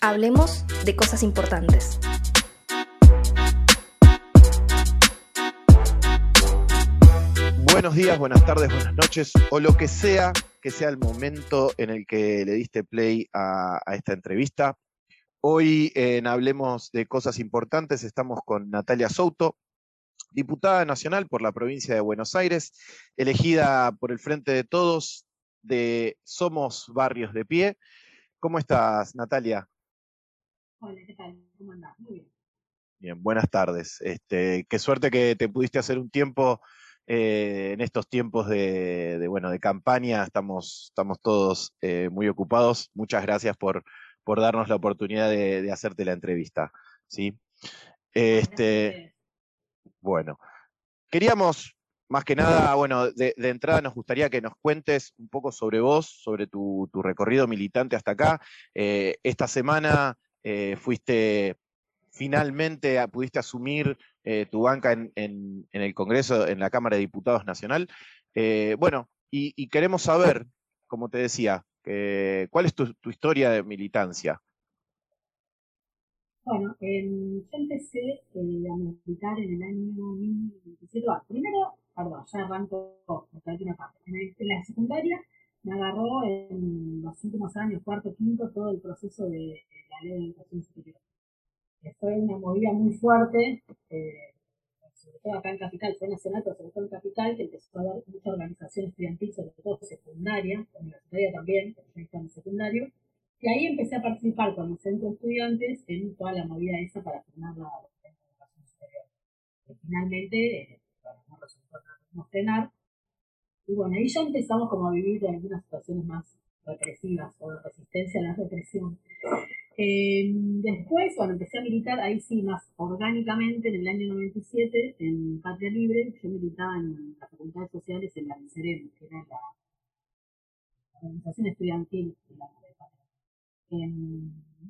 Hablemos de cosas importantes. Buenos días, buenas tardes, buenas noches, o lo que sea que sea el momento en el que le diste play a, esta entrevista. Hoy en Hablemos de Cosas Importantes estamos con Natalia Souto, diputada nacional por la provincia de Buenos Aires, elegida por el Frente de Todos de Somos Barrios de Pie. ¿Cómo estás, Natalia? Hola, ¿qué tal? ¿Cómo andás? Muy bien. Bien, buenas tardes. Este, qué suerte que te pudiste hacer un tiempo eh, en estos tiempos de, bueno, de campaña. Estamos, estamos todos eh, muy ocupados. Muchas gracias por, por darnos la oportunidad de, hacerte la entrevista. ¿sí? Este, bueno, queríamos más que nada, bueno, de, entrada nos gustaría que nos cuentes un poco sobre vos, sobre tu, recorrido militante hasta acá. Eh, esta semana eh, fuiste, finalmente pudiste asumir eh, tu banca en, el Congreso, en la Cámara de Diputados Nacional. bueno, y, queremos saber, como te decía, ¿cuál es tu, historia de militancia? Bueno, yo empecé a militar en el año 1997. primero perdón, ya arranco una parte. En, la secundaria me agarró en los últimos años, cuarto, quinto, todo el proceso de, la ley de educación superior. fue una movida muy fuerte, eh, sobre todo acá en Capital, fue nacional, pero sobre todo en Capital, que empezó a haber mucha organización estudiantil, sobre todo secundaria, universitaria también, estaba en secundario, y ahí empecé a participar con el centro de estudiantes en toda la movida esa para firmar la educación superior. Y finalmente, no resultó frenar. Y bueno, ahí ya empezamos como a vivir algunas situaciones más represivas o de resistencia a la represión. Eh, después, bueno, empecé a militar ahí sí más orgánicamente en el año 97 en Patria Libre. Yo militaba en las facultades sociales en la Miserere, que era la, organización estudiantil de la eh,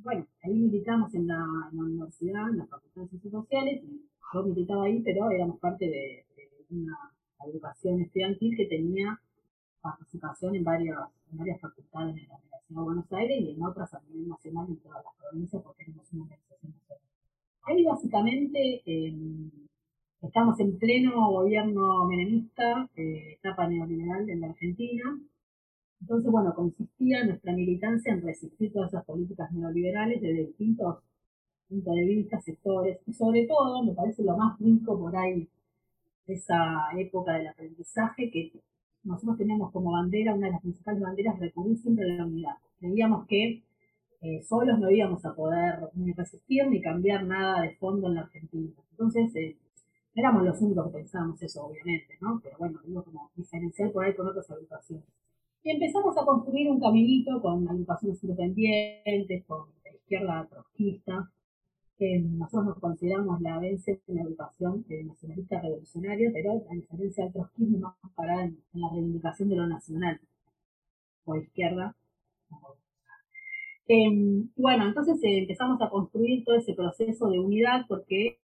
bueno, ahí militamos en la, universidad, en las facultades sociales, y yo militaba ahí, pero éramos parte de una educación estudiantil que tenía participación en varias, en varias facultades de la Universidad de Buenos Aires y en otras a nivel nacional en todas las provincias porque tenemos una organización nacional. Ahí básicamente em, estamos en pleno gobierno menemista, eh, etapa neoliberal en la Argentina. Entonces, bueno, consistía nuestra militancia en resistir todas esas políticas neoliberales desde distintos puntos de vista, sectores, y sobre todo, me parece lo más rico por ahí esa época del aprendizaje que nosotros teníamos como bandera, una de las principales banderas, recurrir siempre la unidad. Creíamos que eh, solos no íbamos a poder ni resistir ni cambiar nada de fondo en la Argentina. Entonces, eh, éramos los únicos que pensábamos eso, obviamente, ¿no? Pero bueno, digo como diferencial por ahí con otras agrupaciones. Y empezamos a construir un caminito con agrupaciones independientes, con la izquierda trotskista, nosotros nos consideramos la vence en la educación nacionalista revolucionaria, pero a diferencia del trotskismo más parada en, la reivindicación de lo nacional, o izquierda. Em, bueno, entonces eh, empezamos a construir todo ese proceso de unidad porque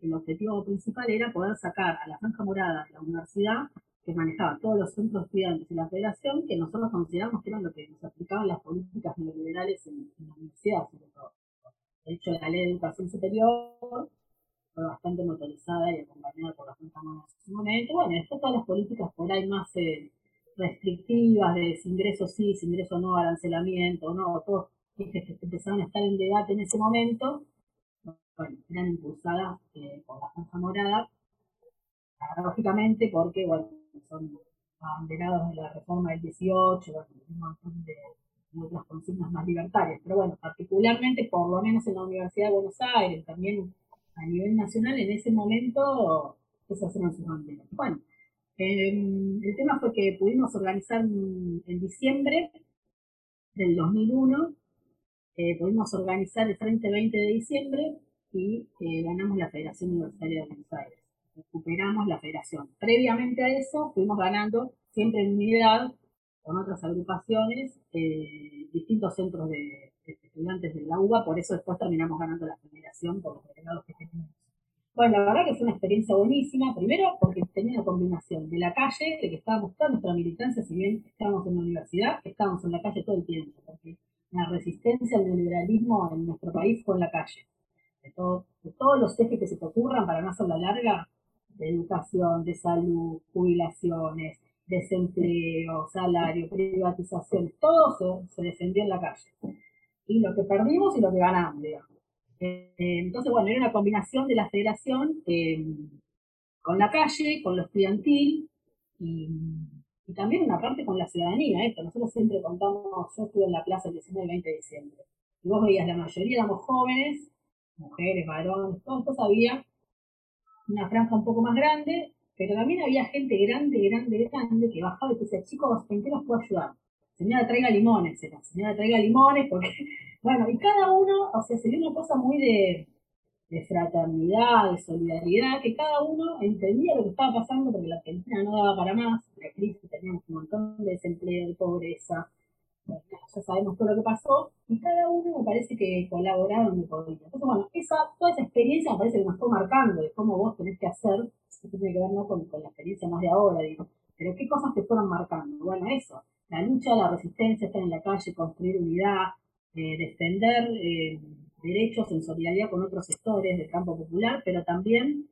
el objetivo principal era poder sacar a la Franja Morada de la universidad, que manejaba todos los centros estudiantes y la federación, que nosotros consideramos que eran lo que nos aplicaban las políticas neoliberales en, en la universidad. De hecho, la ley de educación superior fue bastante motorizada y acompañada por las Cámaras en su momento. Bueno, después todas las políticas por ahí más eh, restrictivas de si ingreso sí, si ingreso no, arancelamiento, no, todos que empezaron a estar en debate en ese momento, bueno, eran impulsadas eh, por la Franja Morada, paradójicamente porque, bueno, son abanderados de la reforma del 18, bueno, un montón de otras consignas más libertarias. Pero bueno, particularmente, por lo menos en la Universidad de Buenos Aires, también a nivel nacional, en ese momento, esas eran sus banderas. Bueno, em, el tema fue que pudimos organizar en diciembre del 2001, eh, pudimos organizar el Frente 20 de diciembre y eh, ganamos la Federación Universitaria de Buenos Aires. Recuperamos la federación. Previamente a eso, fuimos ganando siempre en unidad con otras agrupaciones, eh, distintos centros de, estudiantes de la UBA, por eso después terminamos ganando la federación por los delegados que tenemos. Bueno, la verdad que fue una experiencia buenísima, primero porque tenía la combinación de la calle, de que estábamos toda nuestra militancia, si bien estábamos en la universidad, estábamos en la calle todo el tiempo, porque la resistencia al neoliberalismo en nuestro país fue en la calle. De, de todos los ejes que se te ocurran, para no hacerla larga, de educación, de salud, jubilaciones, desempleo, salario, privatización, todo se, defendió en la calle. Y lo que perdimos y lo que ganamos. Eh, entonces, bueno, era una combinación de la federación eh, con la calle, con lo estudiantil y, también una parte con la ciudadanía. Esto, nosotros siempre contamos, yo estuve en la plaza el 19 y 20 de diciembre. Y vos veías, la mayoría éramos jóvenes, mujeres, varones, todos, había una franja un poco más grande, pero también había gente grande, grande, grande que bajaba y decía, chicos, ¿en qué los puedo ayudar? Señora, traiga limones, era, señora, traiga limones, porque, bueno, y cada uno, o sea, sería una cosa muy de, de fraternidad, de solidaridad, que cada uno entendía lo que estaba pasando porque la Argentina no daba para más, la crisis, teníamos un montón de desempleo, de pobreza, ya sabemos todo lo que pasó, y cada uno me parece que colaboraba donde podía. Entonces, bueno, esa, toda esa experiencia me parece que nos fue marcando de cómo vos tenés que hacer, esto tiene que ver ¿no? con, la experiencia más de ahora, digo, pero qué cosas te fueron marcando. Bueno, eso, la lucha, la resistencia, estar en la calle, construir unidad, eh, defender eh, derechos en solidaridad con otros sectores del campo popular, pero también,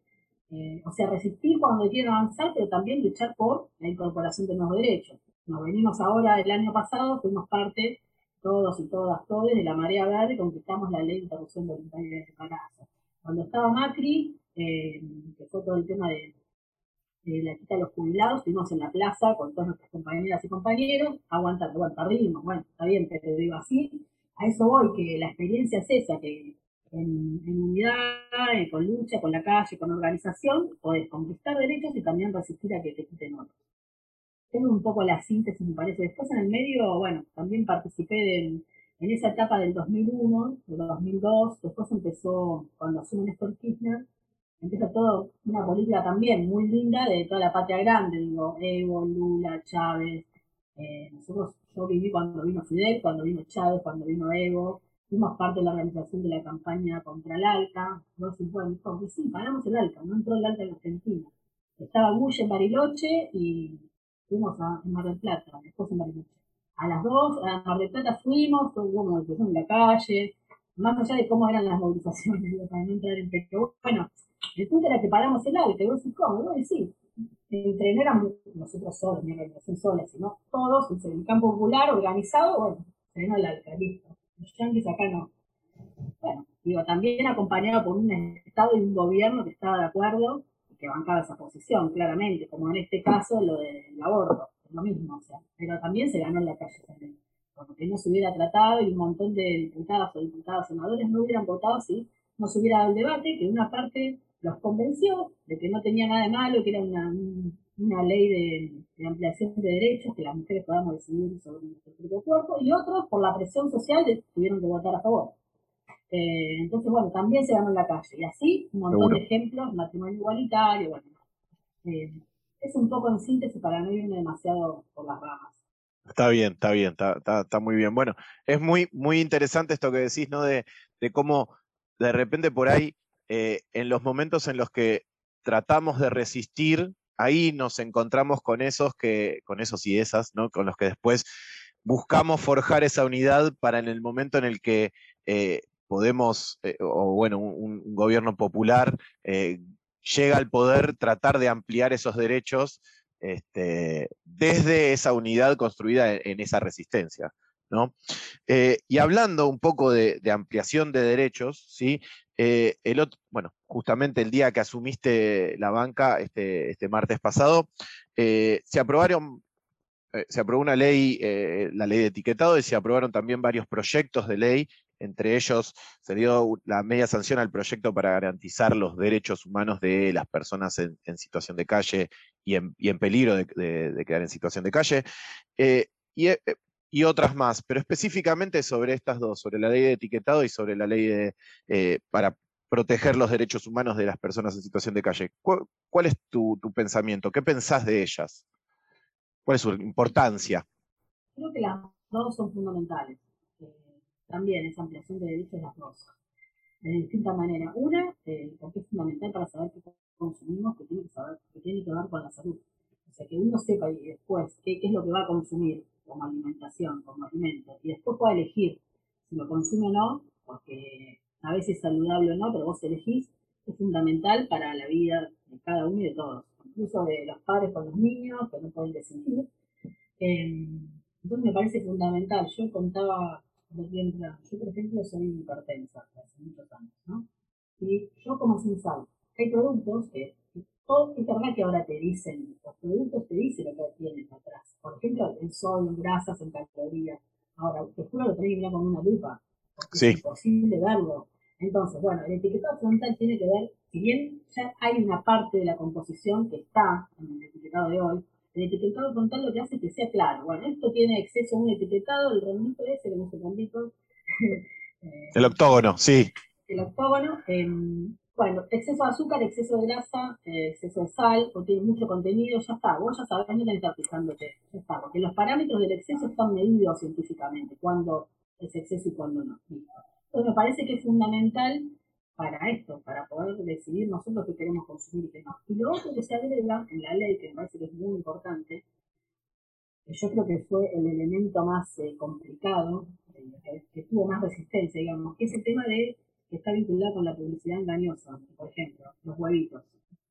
eh, o sea, resistir cuando quieren avanzar, pero también luchar por la incorporación de nuevos derechos. Nos venimos ahora, el año pasado, fuimos parte, todos y todas, todos, de la marea verde, conquistamos la ley de interrupción voluntaria de embarazo. Cuando estaba Macri, eh, que fue todo el tema de, la quita de los jubilados, estuvimos en la plaza con todas nuestras compañeras y compañeros, aguantando, bueno, perdimos, bueno, está bien, pero digo así, a eso voy, que la experiencia es esa, que en, unidad, eh, con lucha, con la calle, con organización, podés conquistar derechos y también resistir a que te quiten otros tengo un poco la síntesis, me parece. Después en el medio, bueno, también participé en esa etapa del 2001, del 2002, después empezó, cuando asume Néstor Kirchner, empieza todo una política también muy linda de toda la patria grande, digo, Evo, Lula, Chávez. Eh, nosotros, yo viví cuando vino Fidel, cuando vino Chávez, cuando vino Evo, fuimos parte de la organización de la campaña contra el ALCA. Vos decís, bueno, sí, paramos el ALCA, no entró el ALCA en Argentina. Estaba Bush en Bariloche y fuimos a Mar del Plata, después en Bariloche. A las dos, a Mar del Plata fuimos, hubo movilización en la calle, más allá de cómo eran las movilizaciones, para no entrar en bueno, el punto era que paramos el alto, y vos decís, ¿cómo? Y decís, entre no nosotros solos, mi organización sola, sino todos, en el campo popular, organizado, bueno, frenó el alta, listo. Los yanquis acá no. Bueno, digo, también acompañado por un Estado y un gobierno que estaba de acuerdo que bancaba esa posición, claramente, como en este caso lo del aborto, es lo mismo, o sea, pero también se ganó en la calle también, porque no se hubiera tratado y un montón de diputados o diputados senadores no hubieran votado si no se hubiera dado el debate, que una parte los convenció de que no tenía nada de malo, que era una, una ley de, ampliación de derechos, que las mujeres podamos decidir sobre nuestro propio cuerpo, y otros, por la presión social, tuvieron que votar a favor. Eh, entonces, bueno, también se ganó en la calle. Y así, un montón de ejemplos, matrimonio igualitario, bueno. Eh, es un poco en síntesis para no irme demasiado por las ramas. Está bien, está bien, está, está, muy bien. Bueno, es muy, muy interesante esto que decís, ¿no? De, de cómo de repente por ahí, eh, en los momentos en los que tratamos de resistir, ahí nos encontramos con esos que, con esos y esas, ¿no? Con los que después buscamos forjar esa unidad para en el momento en el que podemos, eh, o bueno, un, gobierno popular eh, llega al poder tratar de ampliar esos derechos este, desde esa unidad construida en, esa resistencia. ¿no? Eh, y hablando un poco de, ampliación de derechos, ¿sí? el otro, bueno, justamente el día que asumiste la banca, este, este martes pasado, se aprobaron se aprobó una ley, la ley de etiquetado, y se aprobaron también varios proyectos de ley entre ellos se dio la media sanción al proyecto para garantizar los derechos humanos de las personas en, situación de calle y en, peligro de, quedar en situación de calle, eh, eh, y, otras más, pero específicamente sobre estas dos, sobre la ley de etiquetado y sobre la ley de, eh, para proteger los derechos humanos de las personas en situación de calle. ¿Cuál, es tu, tu, pensamiento? ¿Qué pensás de ellas? ¿Cuál es su importancia? Creo que las dos son fundamentales también esa ampliación de derechos de las dos, de distinta manera. Una, eh, porque es fundamental para saber qué consumimos, que tiene que, saber, que tiene que ver con la salud. O sea, que uno sepa y después qué, es lo que va a consumir como alimentación, como alimento, y después pueda elegir si lo consume o no, porque a veces es saludable o no, pero vos elegís, es fundamental para la vida de cada uno y de todos, incluso de los padres con los niños que no pueden decidir. Em, entonces me parece fundamental. Yo contaba, yo por ejemplo soy hipertensa hace muchos años, ¿no? Y yo como sin sal, hay productos que, todo, es verdad que ahora te dicen, los productos te dicen lo que tienen atrás. Por ejemplo, el sodio, en grasas, en calorías. Ahora, te juro lo tenés que mirar con una lupa, Sí. es imposible verlo. Entonces, bueno, el etiquetado frontal tiene que ver, si bien ya hay una parte de la composición que está en el etiquetado de hoy, el etiquetado frontal lo que hace es que sea claro. Bueno, esto tiene exceso a un etiquetado, el rondito ese, que no sé El octógono, sí. el octógono, eh, bueno, exceso de azúcar, exceso de grasa, eh, exceso de sal, o tiene mucho contenido, ya está, vos ya sabés, no tenés que estar fijándote, ya está, porque los parámetros del exceso están medidos científicamente, cuándo es exceso y cuándo no. Entonces me parece que es fundamental para esto, para poder decidir nosotros qué queremos consumir y qué no. Y lo otro que se agrega en la ley, que me parece que es muy importante, que yo creo que fue el elemento más eh, complicado, eh, que, tuvo más resistencia, digamos, que es el tema de que está vinculado con la publicidad engañosa. Por ejemplo, los huevitos.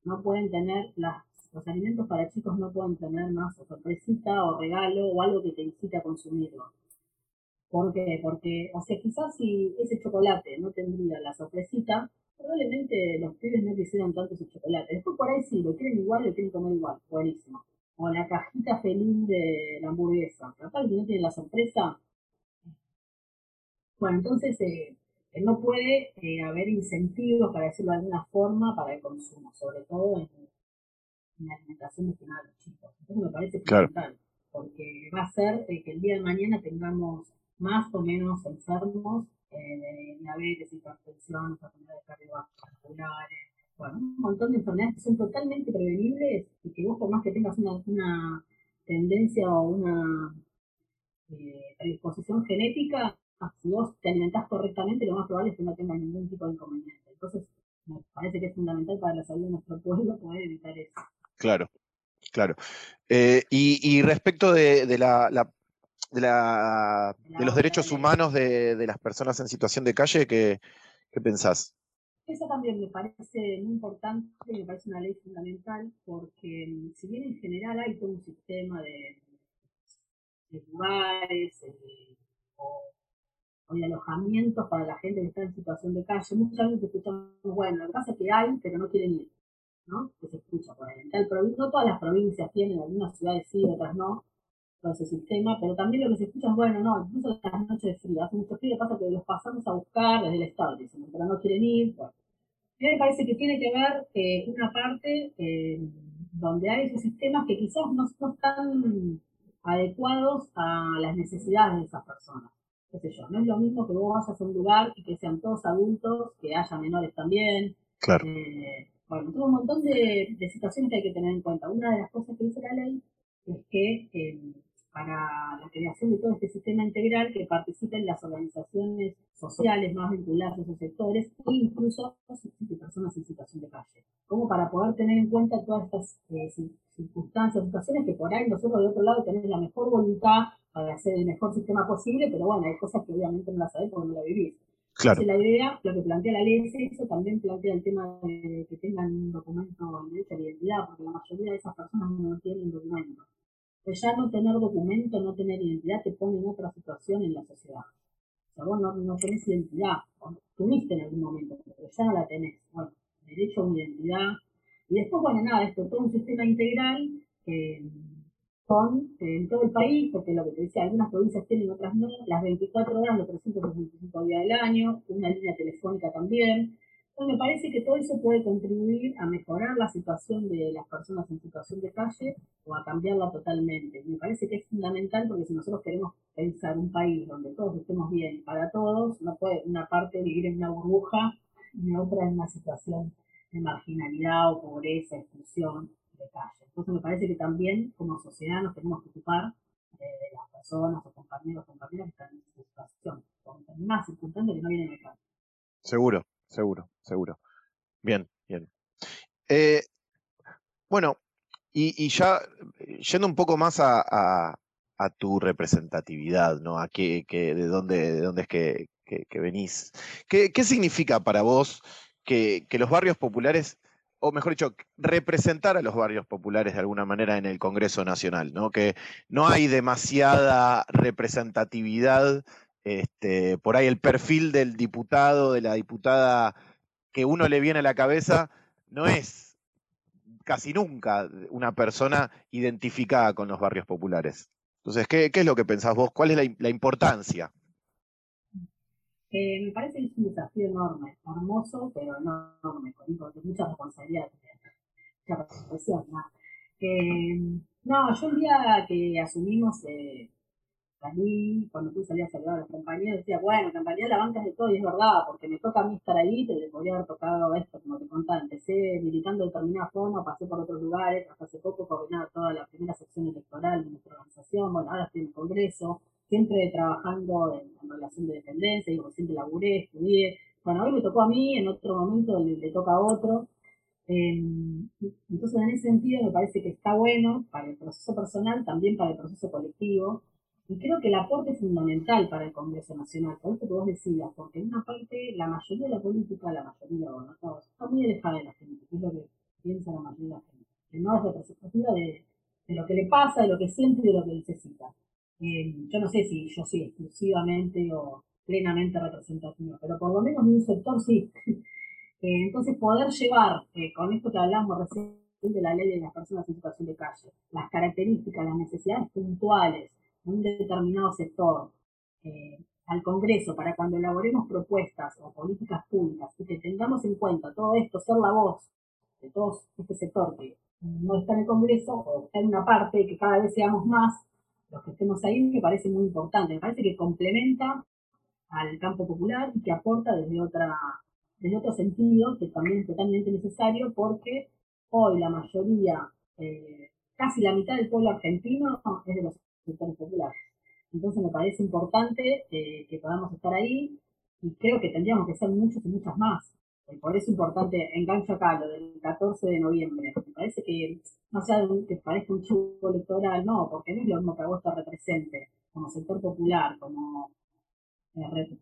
No pueden tener, las, los alimentos para chicos no pueden tener más o sorpresita o regalo o algo que te incite a consumirlo. ¿Por qué? Porque, o sea, quizás si ese chocolate no tendría la sorpresita, probablemente los pibes no quisieran tanto ese chocolate. Después por ahí sí, lo quieren igual, lo quieren comer igual, buenísimo. O la cajita feliz de la hamburguesa. Capaz que no tiene la sorpresa. Bueno, entonces eh, eh, no puede eh, haber incentivos, para decirlo de alguna forma, para el consumo, sobre todo en, en la alimentación destinada a los chicos. Entonces me parece Claro. fundamental, porque va a ser eh, que el día de mañana tengamos más o menos enfermos eh, de diabetes, hipertensión, enfermedades cardiovasculares, bueno, un montón de enfermedades que son totalmente prevenibles y que vos por más que tengas una, una tendencia o una eh, predisposición genética, si vos te alimentás correctamente, lo más probable es que no tengas ningún tipo de inconveniente. Entonces, me parece que es fundamental para la salud de nuestro pueblo poder evitar eso. Claro, claro. Eh, y, respecto de, la- de, la- de los derechos humanos de, de las personas en situación de calle, ¿qué, qué pensás? Eso también me parece muy importante, me parece una ley fundamental, porque mm, si bien en general hay todo un sistema de, de lugares eh, o, de alojamientos para la gente que está en situación de calle, muchas veces escuchamos, bueno, lo que pasa es que hay, pero no quieren ir, ¿no? Que se escucha por ahí. En no todas las provincias tienen, algunas ciudades sí, otras no, todo ese sistema, pero también lo que se escucha es, bueno, no, incluso las noches de frío, hace mucho frío, pasa que los pasamos a buscar desde el Estado, dicen, pero no quieren ir, bueno. A mí me parece que tiene que ver eh, una parte eh, donde hay esos sistemas que quizás no, no están adecuados a las necesidades de esas personas. Qué sé yo, no es lo mismo que vos vayas a un lugar y que sean todos adultos, que haya menores también. Claro, Eh, bueno, todo un montón de, de situaciones que hay que tener en cuenta. Una de las cosas que dice la ley es que eh, para la creación de todo este sistema integral que participen las organizaciones sociales más vinculadas a esos sectores e incluso personas en situación de calle. Como para poder tener en cuenta todas estas eh, cir- circunstancias, situaciones que por ahí nosotros de otro lado tenemos la mejor voluntad para hacer el mejor sistema posible, pero bueno, hay cosas que obviamente no las sabés porque no la vivís. claro, Entonces, la idea, lo que plantea la ley es eso, también plantea el tema de que tengan un documento de derecho a la identidad, porque la mayoría de esas personas no tienen documento. Pues ya no tener documento, no tener identidad, te pone en otra situación en la sociedad. O sea, vos no, no tenés identidad, o tuviste en algún momento, pero ya no la tenés. Bueno, derecho a una identidad. Y después, bueno, nada, esto, todo un sistema integral eh, con, en todo el país, porque lo que te decía, algunas provincias tienen, otras no, las 24 horas, los 365 días del año, una línea telefónica también. Me parece que todo eso puede contribuir a mejorar la situación de las personas en situación de calle o a cambiarla totalmente. Me parece que es fundamental porque si nosotros queremos pensar un país donde todos estemos bien para todos, no puede una parte vivir en una burbuja y otra en una situación de marginalidad o pobreza, exclusión de calle. Entonces me parece que también como sociedad nos tenemos que ocupar de las personas o compañeros o compañeras que están en esa situación, más circunstancias que no vienen acá. seguro, seguro, seguro. Bien, bien. Eh, bueno, y, ya yendo un poco más a, tu representatividad, ¿no? A qué, de, dónde, de dónde es que, venís. ¿Qué, significa para vos que, los barrios populares, o mejor dicho, representar a los barrios populares de alguna manera en el Congreso Nacional, ¿no? Que no hay demasiada representatividad, este, por ahí el perfil del diputado, de la diputada que uno le viene a la cabeza, no es casi nunca una persona identificada con los barrios populares. Entonces, ¿qué, es lo que pensás vos? ¿Cuál es la, importancia? Eh, me parece que es un desafío enorme, hermoso, pero enorme, con mucha responsabilidad, mucha presión. ¿no? No, yo el día que asumimos eh, cuando tú salías a saludar a los compañeros, decía, bueno, en realidad la banca es de todo y es verdad, porque me toca a mí estar ahí, pero le podría haber tocado esto, como te contaba, empecé militando de determinada forma, pasé por otros lugares, hasta hace poco coordinaba toda la primera sección electoral de nuestra organización, bueno, ahora estoy en el Congreso, siempre trabajando en, relación de dependencia, digo, siempre laburé, estudié, bueno, hoy me tocó a mí, en otro momento le, toca a otro, em, entonces, en ese sentido, me parece que está bueno para el proceso personal, también para el proceso colectivo, y creo que el aporte es fundamental para el Congreso Nacional, por eso que vos decías, porque en una parte la mayoría de la política, la mayoría, bueno, todos, está muy alejada de la gente, que es lo que piensa la mayoría de la gente, que no es representativa de, de lo que le pasa, de lo que siente y de lo que necesita. Eh, yo no sé si yo soy exclusivamente o plenamente representativa, pero por lo menos de un sector sí. Eh, entonces, poder llevar, eh, con esto que hablamos recién de la ley de las personas en situación de calle, las características, las necesidades puntuales un determinado sector eh, al Congreso para cuando elaboremos propuestas o políticas públicas y que tengamos en cuenta todo esto, ser la voz de todo este sector que no está en el Congreso o está en una parte que cada vez seamos más los que estemos ahí, me parece muy importante. Me parece que complementa al campo popular y que aporta desde otra desde otro sentido que también es totalmente necesario porque hoy la mayoría, eh, casi la mitad del pueblo argentino es de los sectores populares. Entonces me parece importante eh, que podamos estar ahí y creo que tendríamos que ser muchos y muchas más. Eh, por eso es importante, engancho acá lo del 14 de noviembre. Me parece que, no sea que parezca un chupo electoral, no, porque no es lo mismo que a vos te represente como sector popular, como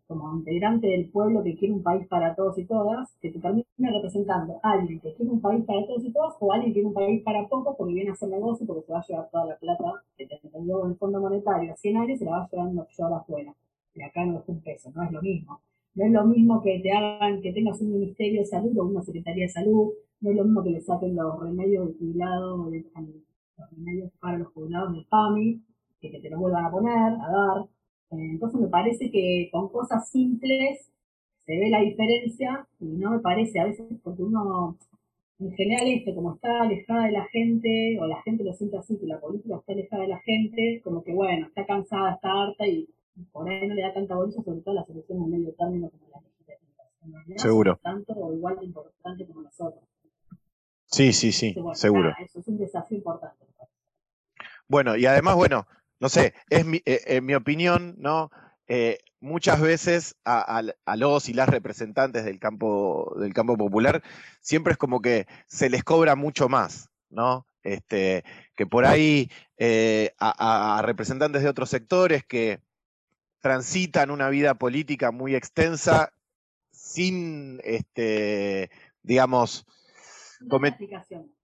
como integrante del pueblo que quiere un país para todos y todas, que te termine representando a alguien que quiere un país para todos y todas o alguien que quiere un país para pocos porque viene a hacer negocio porque se va a llevar toda la plata que te en el Fondo Monetario a 100 años se la va llevando yo afuera. Y acá no es un peso, no es lo mismo. No es lo mismo que te hagan, que tengas un Ministerio de Salud o una Secretaría de Salud, no es lo mismo que le saquen los remedios del jubilado, los remedios para los jubilados del PAMI, que te los vuelvan a poner, a dar entonces me parece que con cosas simples se ve la diferencia y no me parece a veces porque uno, en general esto, como está alejada de la gente, o la gente lo siente así, que la política está alejada de la gente, como que bueno, está cansada, está harta y por ahí no le da tanta bolsa, sobre todo las elecciones de medio término como las legislativas. Seguro. Tanto o igual de importante como las otras. Sí, sí, sí, seguro. eso es un desafío importante. Bueno, y además, bueno, no sé, es mi, eh, en mi opinión, ¿no? Eh, muchas veces a, los y las representantes del campo, del campo popular siempre es como que se les cobra mucho más, ¿no? Este, que por ahí eh, a, representantes de otros sectores que transitan una vida política muy extensa sin, este, digamos,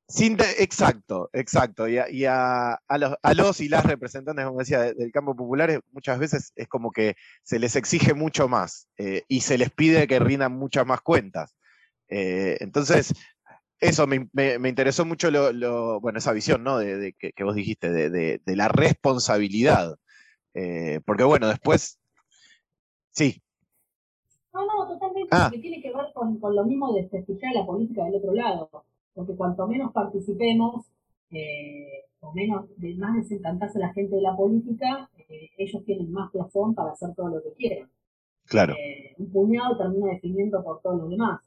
sin exacto, exacto. Y, a, los, y las representantes, como decía, del campo popular, muchas veces es como que se les exige mucho más eh, y se les pide que rindan muchas más cuentas. Eh, entonces, eso me, interesó mucho lo, bueno, esa visión, ¿no? De, que, vos dijiste, de, la responsabilidad. Eh, porque bueno, después, sí. No, no, totalmente, ah. que tiene que ver con, con lo mismo de desprestigiar la política del otro lado porque cuanto menos participemos, eh, o menos, más desencantarse la gente de la política, eh, ellos tienen más plafón para hacer todo lo que quieran. Claro. Eh, un puñado termina definiendo por todos los demás.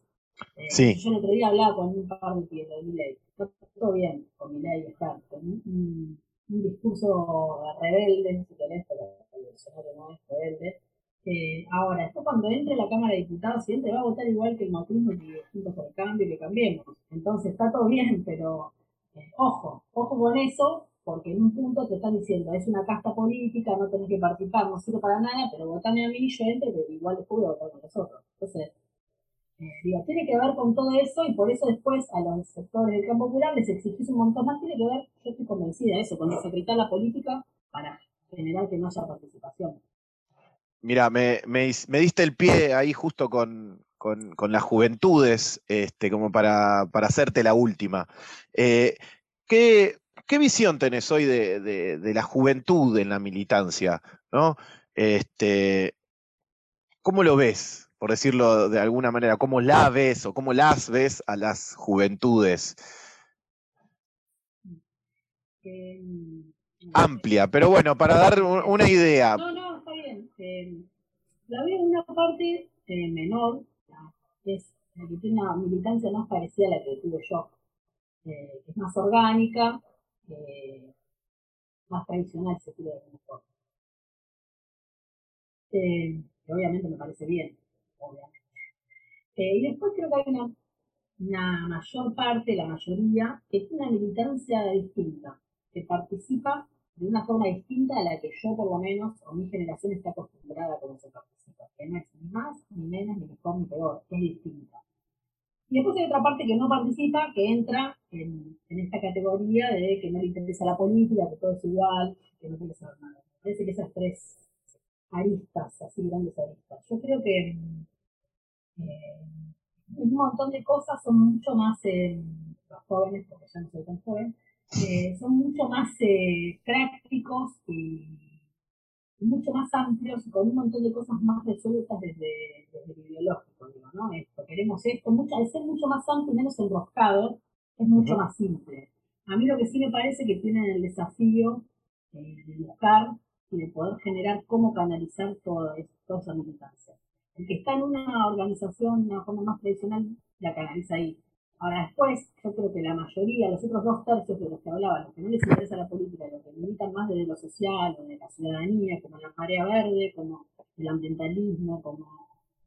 sí. Yo el otro día hablaba con un par de pies de mi ley. Todo bien con mi ley, con un, un, discurso rebelde, si querés, pero el no es rebelde eh, ahora, esto cuando entre la Cámara de Diputados, si entre va a votar igual que el macrismo y Juntos por el Cambio y que cambiemos. Entonces está todo bien, pero eh, ojo, ojo con eso, porque en un punto te están diciendo, es una casta política, no tenés que participar, no sirve para nada, pero votame a mí, yo entro, igual después voy a votar con nosotros. Entonces, eh, digo, tiene que ver con todo eso y por eso después a los sectores del campo popular les exigís un montón más, tiene que ver, yo estoy convencida de eso, con desacreditar la política para generar que no haya participación. Mira, me, me, me, diste el pie ahí justo con, con, con las juventudes, este, como para, para, hacerte la última. Eh, ¿qué, ¿qué, visión tenés hoy de, de, de, la juventud en la militancia? ¿no? Este, ¿Cómo lo ves, por decirlo de alguna manera? ¿Cómo la ves o cómo las ves a las juventudes? Eh, Amplia, pero bueno, para dar una idea. No, no. La veo en una parte eh, menor, que es la que tiene una militancia más parecida a la que tuve yo, eh, que es más orgánica, eh, más tradicional, se quiere de. Eh, que obviamente me parece bien, obviamente. Y después creo que hay una, una mayor parte, la mayoría, que es una militancia distinta, que participa de una forma distinta a la que yo, por lo menos, o mi generación está acostumbrada a cómo se que no es ni más, ni menos, ni mejor, ni peor, es distinta. Y después hay otra parte que no participa, que entra en, esta categoría de que no le interesa la política, que todo es igual, que no quiere saber nada. Parece que esas tres aristas, así grandes aristas. Yo creo que eh, un montón de cosas son mucho más, los jóvenes, porque ya no soy tan joven, eh, son mucho más eh, prácticos y mucho más amplios y con un montón de cosas más resueltas desde, desde el ideológico, digo, ¿no? Esto, queremos esto, mucho, al ser mucho más amplio y menos enroscado, es mucho más simple. A mí lo que sí me parece que tienen el desafío eh, de buscar y de poder generar cómo canalizar toda, toda esa militancia. El que está en una organización, de una forma más tradicional, la canaliza ahí. Ahora después, yo creo que la mayoría, los otros dos tercios de los que hablaban, los que no les interesa la política, los que militan más desde lo social o de la ciudadanía, como la marea verde, como el ambientalismo, como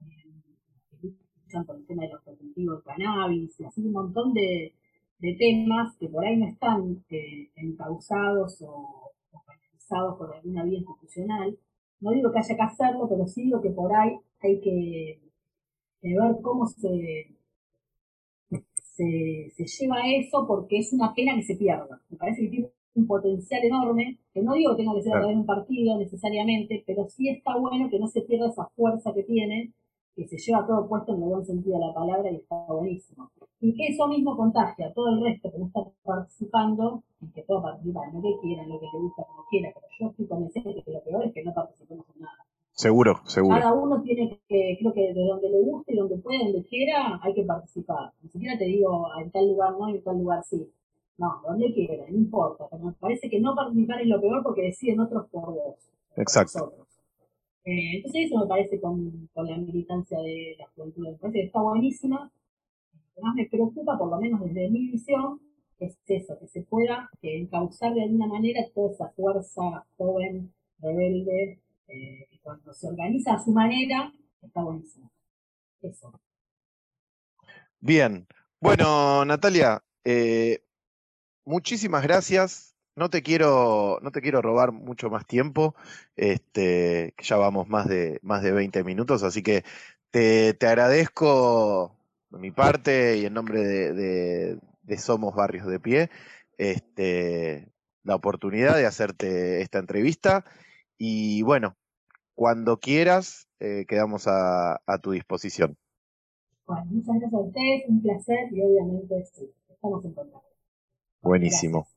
eh, por el tema de los de cannabis, y así un montón de, de, temas que por ahí no están eh, encausados o, o canalizados por alguna vía institucional. No digo que haya que hacerlo, pero sí digo que por ahí hay que ver cómo se se, se lleva a eso porque es una pena que se pierda. Me parece que tiene un potencial enorme, que no digo que tenga que ser a través de un partido necesariamente, pero sí está bueno que no se pierda esa fuerza que tiene, que se lleva todo puesto en el buen sentido de la palabra y está buenísimo. Y que eso mismo contagia a todo el resto que no está participando, y que pueda participar en lo que quiera, en lo que le gusta, como quiera, pero yo estoy convencida de que lo peor es que no participemos en nada. Seguro, seguro. Cada uno tiene que, creo que de donde le guste y donde pueda, donde quiera, hay que participar. Ni siquiera te digo en tal lugar no y en tal lugar sí. No, donde quiera, no importa. Pero me parece que no participar es lo peor porque deciden otros por vos. Exacto. Eh, entonces eso me parece con, con la militancia de la juventud. Me parece que está buenísima. Lo que más me preocupa, por lo menos desde mi visión, es eso, que se pueda encauzar de alguna manera toda esa fuerza joven, rebelde, eh, cuando se organiza a su manera, está buenísimo. Eso. Bien. Bueno, Natalia, eh, muchísimas gracias. No te quiero, no te quiero robar mucho más tiempo, este, ya vamos más de, más de 20 minutos, así que te, te agradezco de mi parte y en nombre de, de, de Somos Barrios de Pie, este, la oportunidad de hacerte esta entrevista. Y bueno, cuando quieras, eh, quedamos a, a, tu disposición. Bueno, muchas gracias a ustedes, un placer y obviamente sí, estamos en contacto. Buenísimo. Gracias.